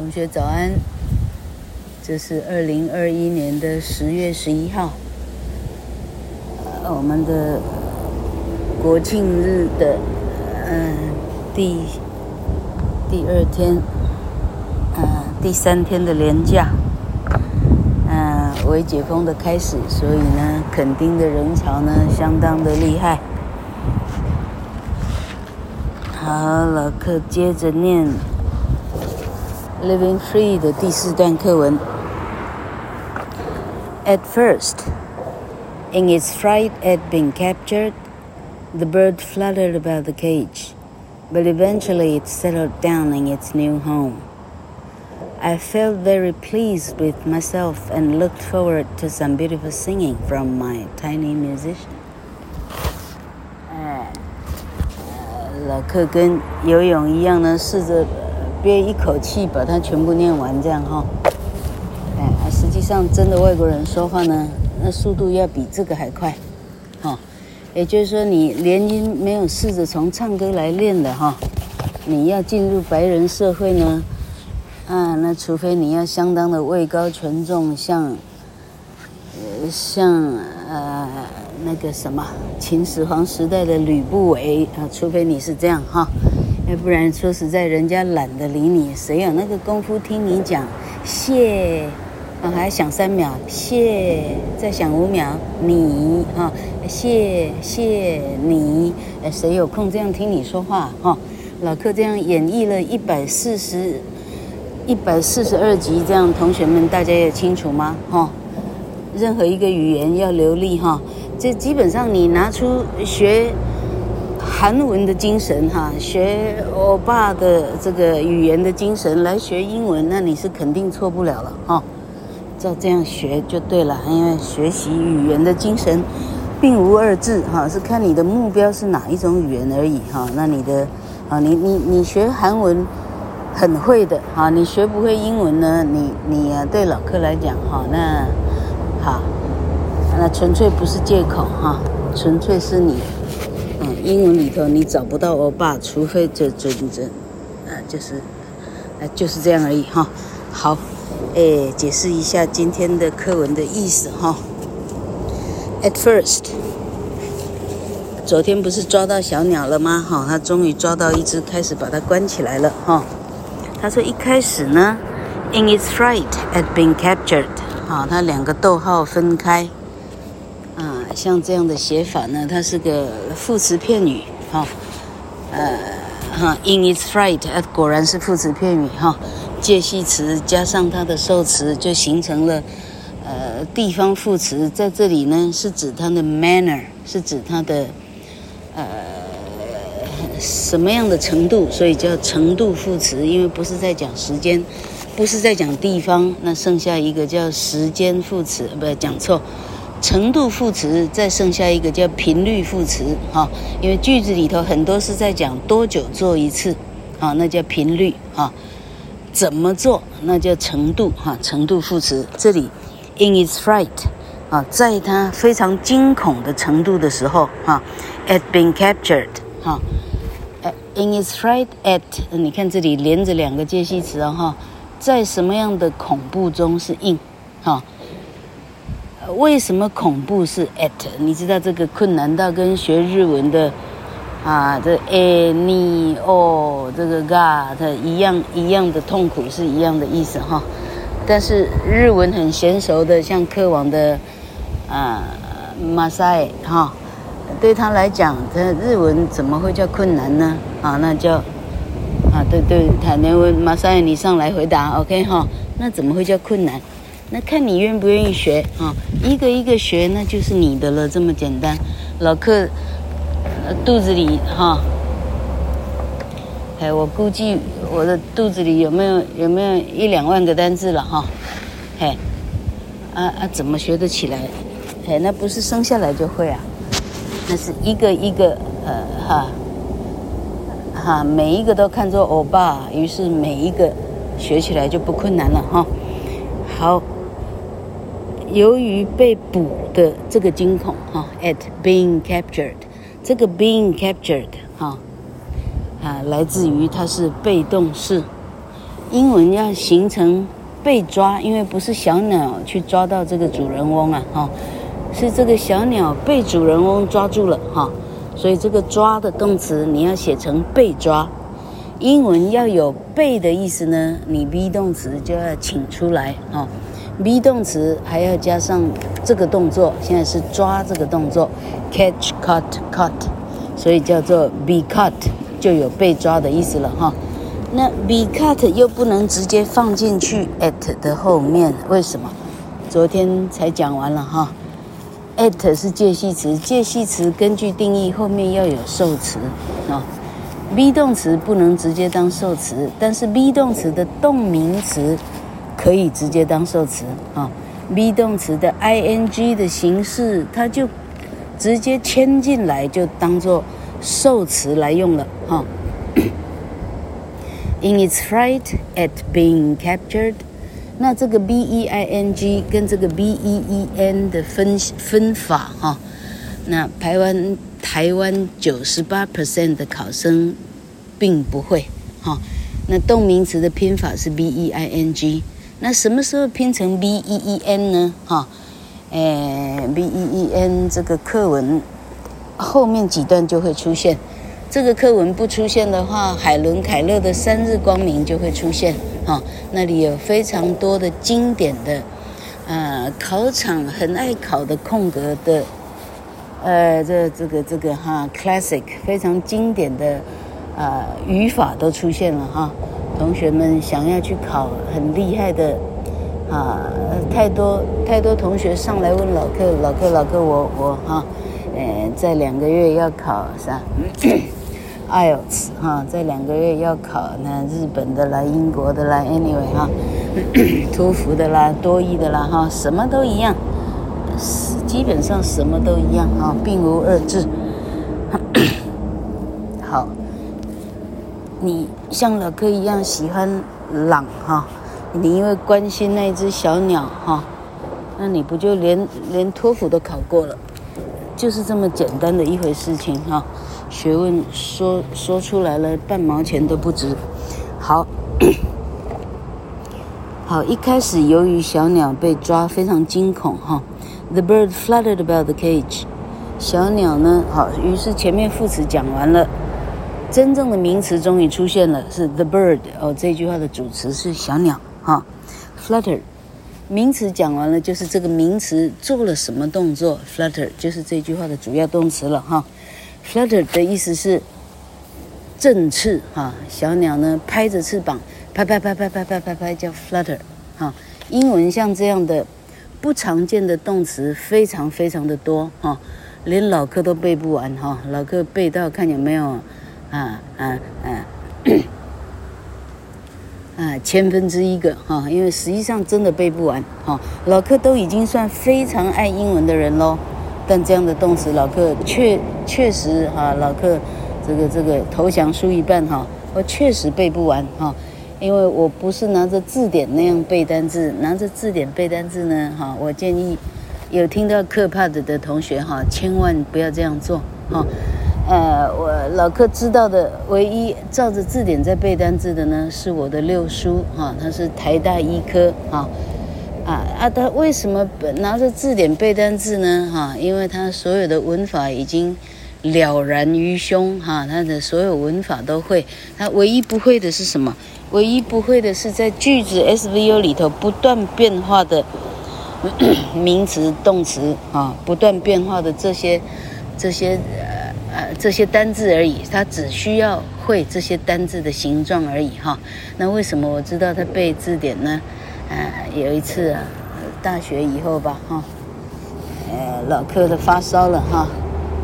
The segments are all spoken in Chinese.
同学早安，这是二零二一年的十月十一号，我们的国庆日的嗯第第二天，嗯第三天的连假，嗯为解封的开始，所以呢，垦丁的人潮呢相当的厉害。好，老课接着念。Living Free 的第四段课文。At first, in its fright at being captured, the bird fluttered about the cage, but eventually it settled down in its new home. I felt very pleased with myself and looked forward to some beautiful singing from my tiny musician. 哎，老课跟游泳一样呢，试着。 憋一口气把它全部念完，这样哈。哎，实际上真的外国人说话呢，那速度要比这个还快，哈。也就是说，你连音没有试着从唱歌来练的哈，你要进入白人社会呢，啊，那除非你要相当的位高权重，像，呃，像呃那个什么秦始皇时代的吕不韦啊，除非你是这样哈。要不然说实在，人家懒得理你，谁有那个功夫听你讲？谢，啊，还要想三秒，谢，再想五秒，你啊，谢谢你，谁有空这样听你说话？哈，老课这样演绎了一百四十、一百四十二集，这样同学们大家也清楚吗？哈，任何一个语言要流利哈，这基本上你拿出学。韩文的精神哈，学欧巴的这个语言的精神来学英文，那你是肯定错不了了哈。照这样学就对了，因为学习语言的精神，并无二致哈，是看你的目标是哪一种语言而已哈。那你的啊，你你你学韩文很会的哈，你学不会英文呢？你你啊，对老客来讲哈，那好，那纯粹不是借口哈，纯粹是你。嗯，英文里头你找不到欧巴，除非这这这，啊，就是，啊，就是这样而已哈。好，诶，解释一下今天的课文的意思哈。At first，昨天不是抓到小鸟了吗？哈，他终于抓到一只，开始把它关起来了哈。他说一开始呢，in its fright at being captured，哈，他两个逗号分开。像这样的写法呢，它是个副词片语，哈，呃，哈，in its fright，果然是副词片语，哈，介系词加上它的受词，就形成了，呃，地方副词，在这里呢是指它的 manner，是指它的，呃，什么样的程度，所以叫程度副词，因为不是在讲时间，不是在讲地方，那剩下一个叫时间副词，不，讲错。程度副词，再剩下一个叫频率副词，哈，因为句子里头很多是在讲多久做一次，啊，那叫频率，哈，怎么做那叫程度，哈，程度副词。这里，in its fright，啊，在它非常惊恐的程度的时候，哈，at being captured，哈，in its fright at，你看这里连着两个介系词，哈，在什么样的恐怖中是 in，哈。为什么恐怖是 at？你知道这个困难到跟学日文的啊，这 a ni o 这个 ga 它一样一样的痛苦是一样的意思哈。但是日文很娴熟的，像课网的啊马赛哈，对他来讲，他日文怎么会叫困难呢？啊，那叫啊对对，他那位马赛你上来回答 OK 哈？那怎么会叫困难？那看你愿不愿意学啊，一个一个学，那就是你的了，这么简单。老客，肚子里哈，哎，我估计我的肚子里有没有有没有一两万个单字了哈，嘿，啊啊，怎么学得起来？哎，那不是生下来就会啊，那是一个一个呃哈，哈，每一个都看作欧巴，于是每一个学起来就不困难了哈。好。由于被捕的这个惊恐哈，at being captured，这个 being captured 哈，啊，来自于它是被动式，英文要形成被抓，因为不是小鸟去抓到这个主人翁啊，哈，是这个小鸟被主人翁抓住了，哈，所以这个抓的动词你要写成被抓。英文要有被的意思呢，你 be 动词就要请出来，哈，be 动词还要加上这个动作，现在是抓这个动作，catch caught caught，所以叫做 be caught，就有被抓的意思了，哈。那 be cut 又不能直接放进去 at 的后面，为什么？昨天才讲完了哈。at 是介系词，介系词根据定义后面要有受词啊。be 动词不能直接当受词，但是 be 动词的动名词可以直接当受词啊。be 动词的 ing 的形式，它就直接牵进来，就当做受词来用了哈。In its fright at being captured，那这个 b e i n g 跟这个 b e e n 的分分法哈，那台湾台湾九十八 percent 的考生并不会哈。那动名词的拼法是 b e i n g，那什么时候拼成 b e e n 呢？哈，诶，b e e n 这个课文后面几段就会出现。这个课文不出现的话，海伦·凯勒的《三日光明》就会出现啊。那里有非常多的经典的，呃，考场很爱考的空格的，呃，这这个这个哈，classic 非常经典的，呃，语法都出现了哈。同学们想要去考很厉害的，啊，太多太多同学上来问老课，老课老课，我我哈，呃，在两个月要考啥？IELTS 哈，在两个月要考那日本的啦、英国的啦，anyway 哈，托福的啦、多益的啦哈，什么都一样，基本上什么都一样哈，并无二致。好，你像老柯一样喜欢朗哈，你因为关心那只小鸟哈，那你不就连连托福都考过了？就是这么简单的一回事情哈。学问说说出来了，半毛钱都不值。好，好，一开始由于小鸟被抓，非常惊恐哈。The bird fluttered about the cage。小鸟呢，好，于是前面副词讲完了，真正的名词终于出现了，是 the bird。哦，这句话的主词是小鸟哈。Flutter，名词讲完了，就是这个名词做了什么动作？Flutter 就是这句话的主要动词了哈。Flutter 的意思是振翅哈，小鸟呢拍着翅膀，拍拍拍拍拍拍拍拍叫 flutter 哈。英文像这样的不常见的动词非常非常的多哈，连老柯都背不完哈。老柯背到看有没有 啊啊啊啊千分之一个哈，因为实际上真的背不完哈。老客都已经算非常爱英文的人喽。但这样的动词，老客确确实哈，老客这个这个投降输一半哈，我确实背不完哈，因为我不是拿着字典那样背单字，拿着字典背单字呢哈，我建议有听到课 POD 的同学哈，千万不要这样做哈。呃，我老客知道的唯一照着字典在背单字的呢，是我的六叔哈，他是台大医科哈。啊啊！他为什么拿着字典背单字呢？哈，因为他所有的文法已经了然于胸，哈，他的所有文法都会。他唯一不会的是什么？唯一不会的是在句子 SVO 里头不断变化的名词、动词啊，不断变化的这些这些呃这些单字而已。他只需要会这些单字的形状而已，哈。那为什么我知道他背字典呢？呃，有一次啊，大学以后吧，哈，呃，老柯的发烧了哈，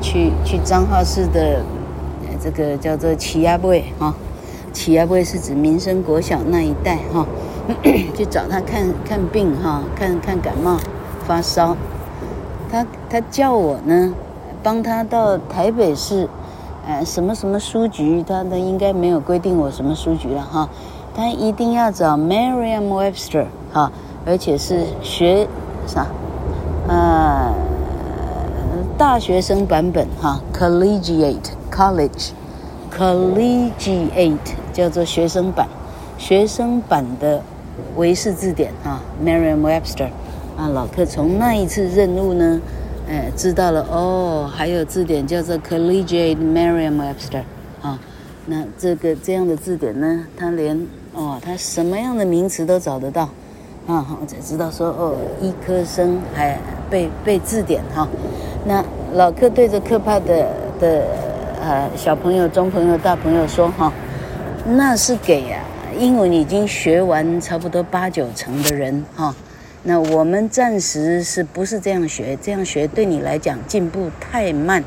去去彰化市的这个叫做起亚贝哈，起亚贝是指民生国小那一带哈，去找他看看病哈，看看感冒发烧，他他叫我呢，帮他到台北市，呃，什么什么书局，他的应该没有规定我什么书局了哈。他一定要找 Merriam-Webster 哈，而且是学啥？呃，大学生版本哈，Collegiate College Collegiate 叫做学生版，学生版的维氏字典啊，Merriam-Webster 啊，老克从那一次任务呢，哎，知道了。哦，还有字典叫做 Collegiate Merriam-Webster 啊，那这个这样的字典呢，他连哦，他什么样的名词都找得到。啊，我才知道说哦，医科生还背背字典哈、那老客对着可怕的的呃小朋友、中朋友、大朋友说哈、那是给呀、啊。英文已经学完差不多八九成的人哈，那我们暂时是不是这样学？这样学对你来讲进步太慢，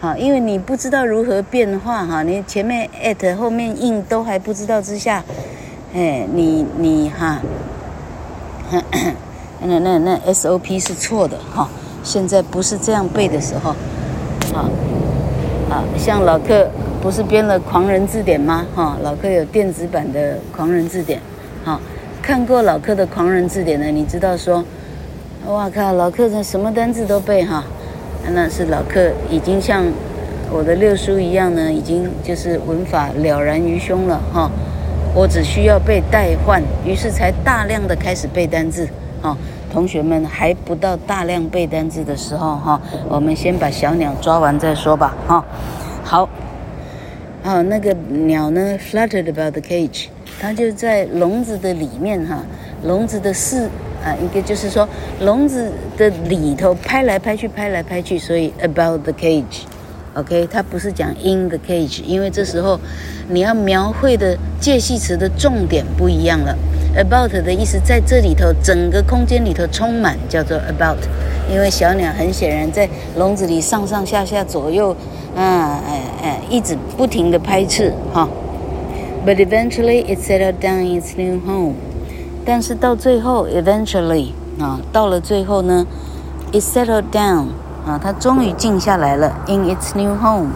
好，因为你不知道如何变化哈，你前面 at 后面 in 都还不知道之下，哎，你你哈，那那那 SOP 是错的哈，现在不是这样背的时候，啊啊，像老克。不是编了《狂人字典》吗？哈，老克有电子版的《狂人字典》，哈，看过老克的《狂人字典》的，你知道说，哇靠，老克这什么单字都背哈，那是老克已经像我的六叔一样呢，已经就是文法了然于胸了哈，我只需要被代换，于是才大量的开始背单字，哈，同学们还不到大量背单字的时候哈，我们先把小鸟抓完再说吧，哈，好。啊，那个鸟呢，fluttered about the cage，它就在笼子的里面哈，笼子的四啊，一个就是说笼子的里头拍来拍去，拍来拍去，所以 about the cage，OK，它不是讲 in the cage，因为这时候你要描绘的介系词的重点不一样了，about 的意思在这里头整个空间里头充满，叫做 about，因为小鸟很显然在笼子里上上下下左右。啊，哎哎，一直不停地拍翅哈。But eventually it settled down in its new home。但是到最后，eventually 啊，到了最后呢，it settled down 啊，它终于静下来了。In its new home，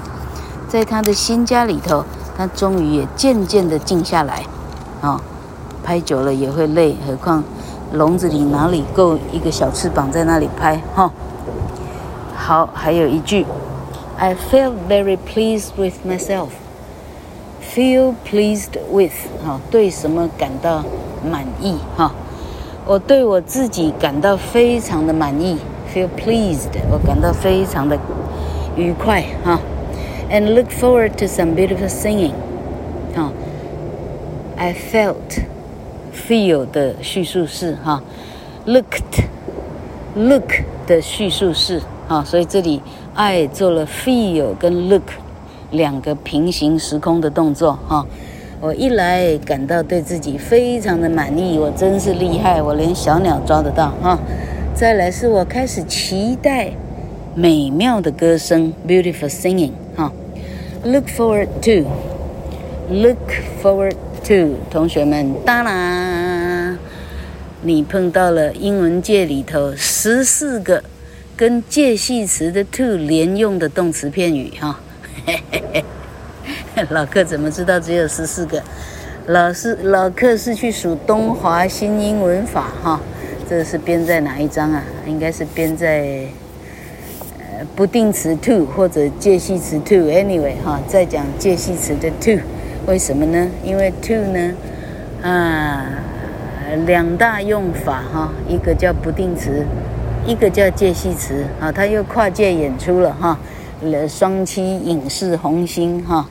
在它的新家里头，它终于也渐渐地静下来。啊，拍久了也会累，何况笼子里哪里够一个小翅膀在那里拍哈？好，还有一句。I felt very pleased with myself. Feel pleased with 哈，对什么感到满意哈？我对我自己感到非常的满意。Feel pleased，我感到非常的愉快哈。And look forward to some beautiful singing。哈，I felt feel 的叙述式哈，looked look 的叙述式 啊，所以这里。I 做了 feel 跟 look 两个平行时空的动作哈，我一来感到对自己非常的满意，我真是厉害，我连小鸟抓得到哈。再来是我开始期待美妙的歌声，beautiful singing 哈。Look forward to，look forward to，同学们，当然你碰到了英文界里头十四个。跟介系词的 to 连用的动词片语哈，老客怎么知道只有十四个？老师老客是去数东华新英文法哈，这是编在哪一章啊？应该是编在呃不定词 to 或者介系词 to anyway 哈，再讲介系词的 to，为什么呢？因为 to 呢啊两大用法哈，一个叫不定词。一个叫介系词啊，他又跨界演出了哈，双栖影视红星哈，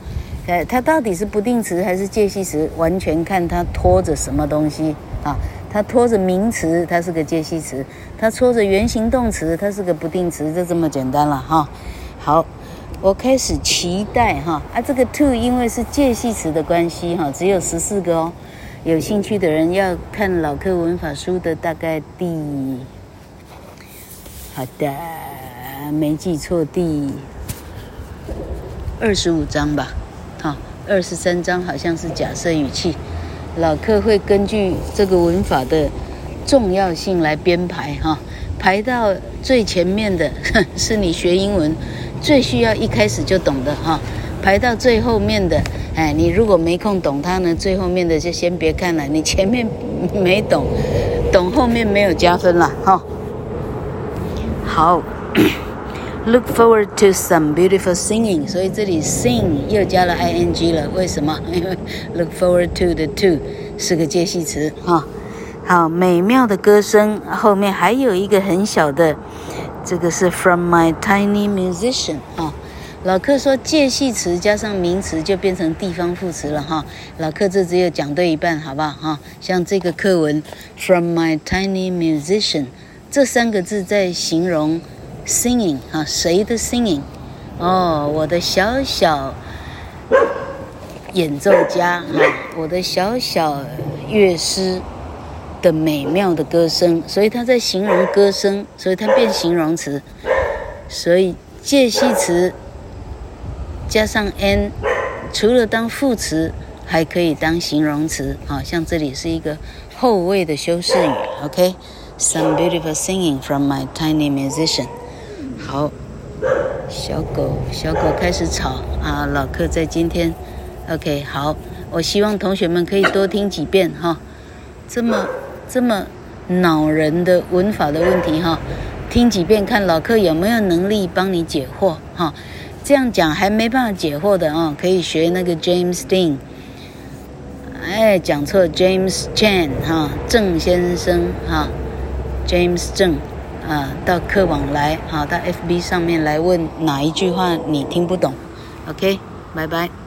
呃，他到底是不定词还是介系词，完全看他拖着什么东西啊。他拖着名词，它是个介系词；他拖着原形动词，它是个不定词，就这么简单了哈。好，我开始期待哈啊，这个 to 因为是介系词的关系哈，只有十四个哦。有兴趣的人要看老克文法书的大概第。好的，没记错，第二十五章吧，好，二十三章好像是假设语气。老客会根据这个文法的重要性来编排哈，排到最前面的 是你学英文最需要一开始就懂的哈，排到最后面的，哎，你如果没空懂它呢，最后面的就先别看了，你前面没懂，懂后面没有加分了哈。好，look forward to some beautiful singing。所以这里 sing 又加了 ing 了，为什么？因为 look forward to 的 to 是个介系词哈。好，美妙的歌声后面还有一个很小的，这个是 From my tiny musician 哈。老克说介系词加上名词就变成地方副词了哈。老克这只有讲对一半，好不好哈？像这个课文 From my tiny musician 这三个字在形容 singing 啊，谁的 singing？哦，我的小小演奏家啊，我的小小乐师的美妙的歌声，所以他在形容歌声，所以他变形容词，所以介系词加上 n，除了当副词，还可以当形容词啊，像这里是一个后位的修饰语 OK Some beautiful singing from my tiny musician，好。小狗，小狗开始吵啊！老克在今天，OK，好，我希望同学们可以多听几遍哈。这么这么恼人的文法的问题哈，听几遍看老克有没有能力帮你解惑哈。这样讲还没办法解惑的啊，可以学那个 James Dean。哎，讲错，James Chan 哈，郑先生哈，James 正。啊，到客网来，好，到 FB 上面来问哪一句话你听不懂，OK，拜拜。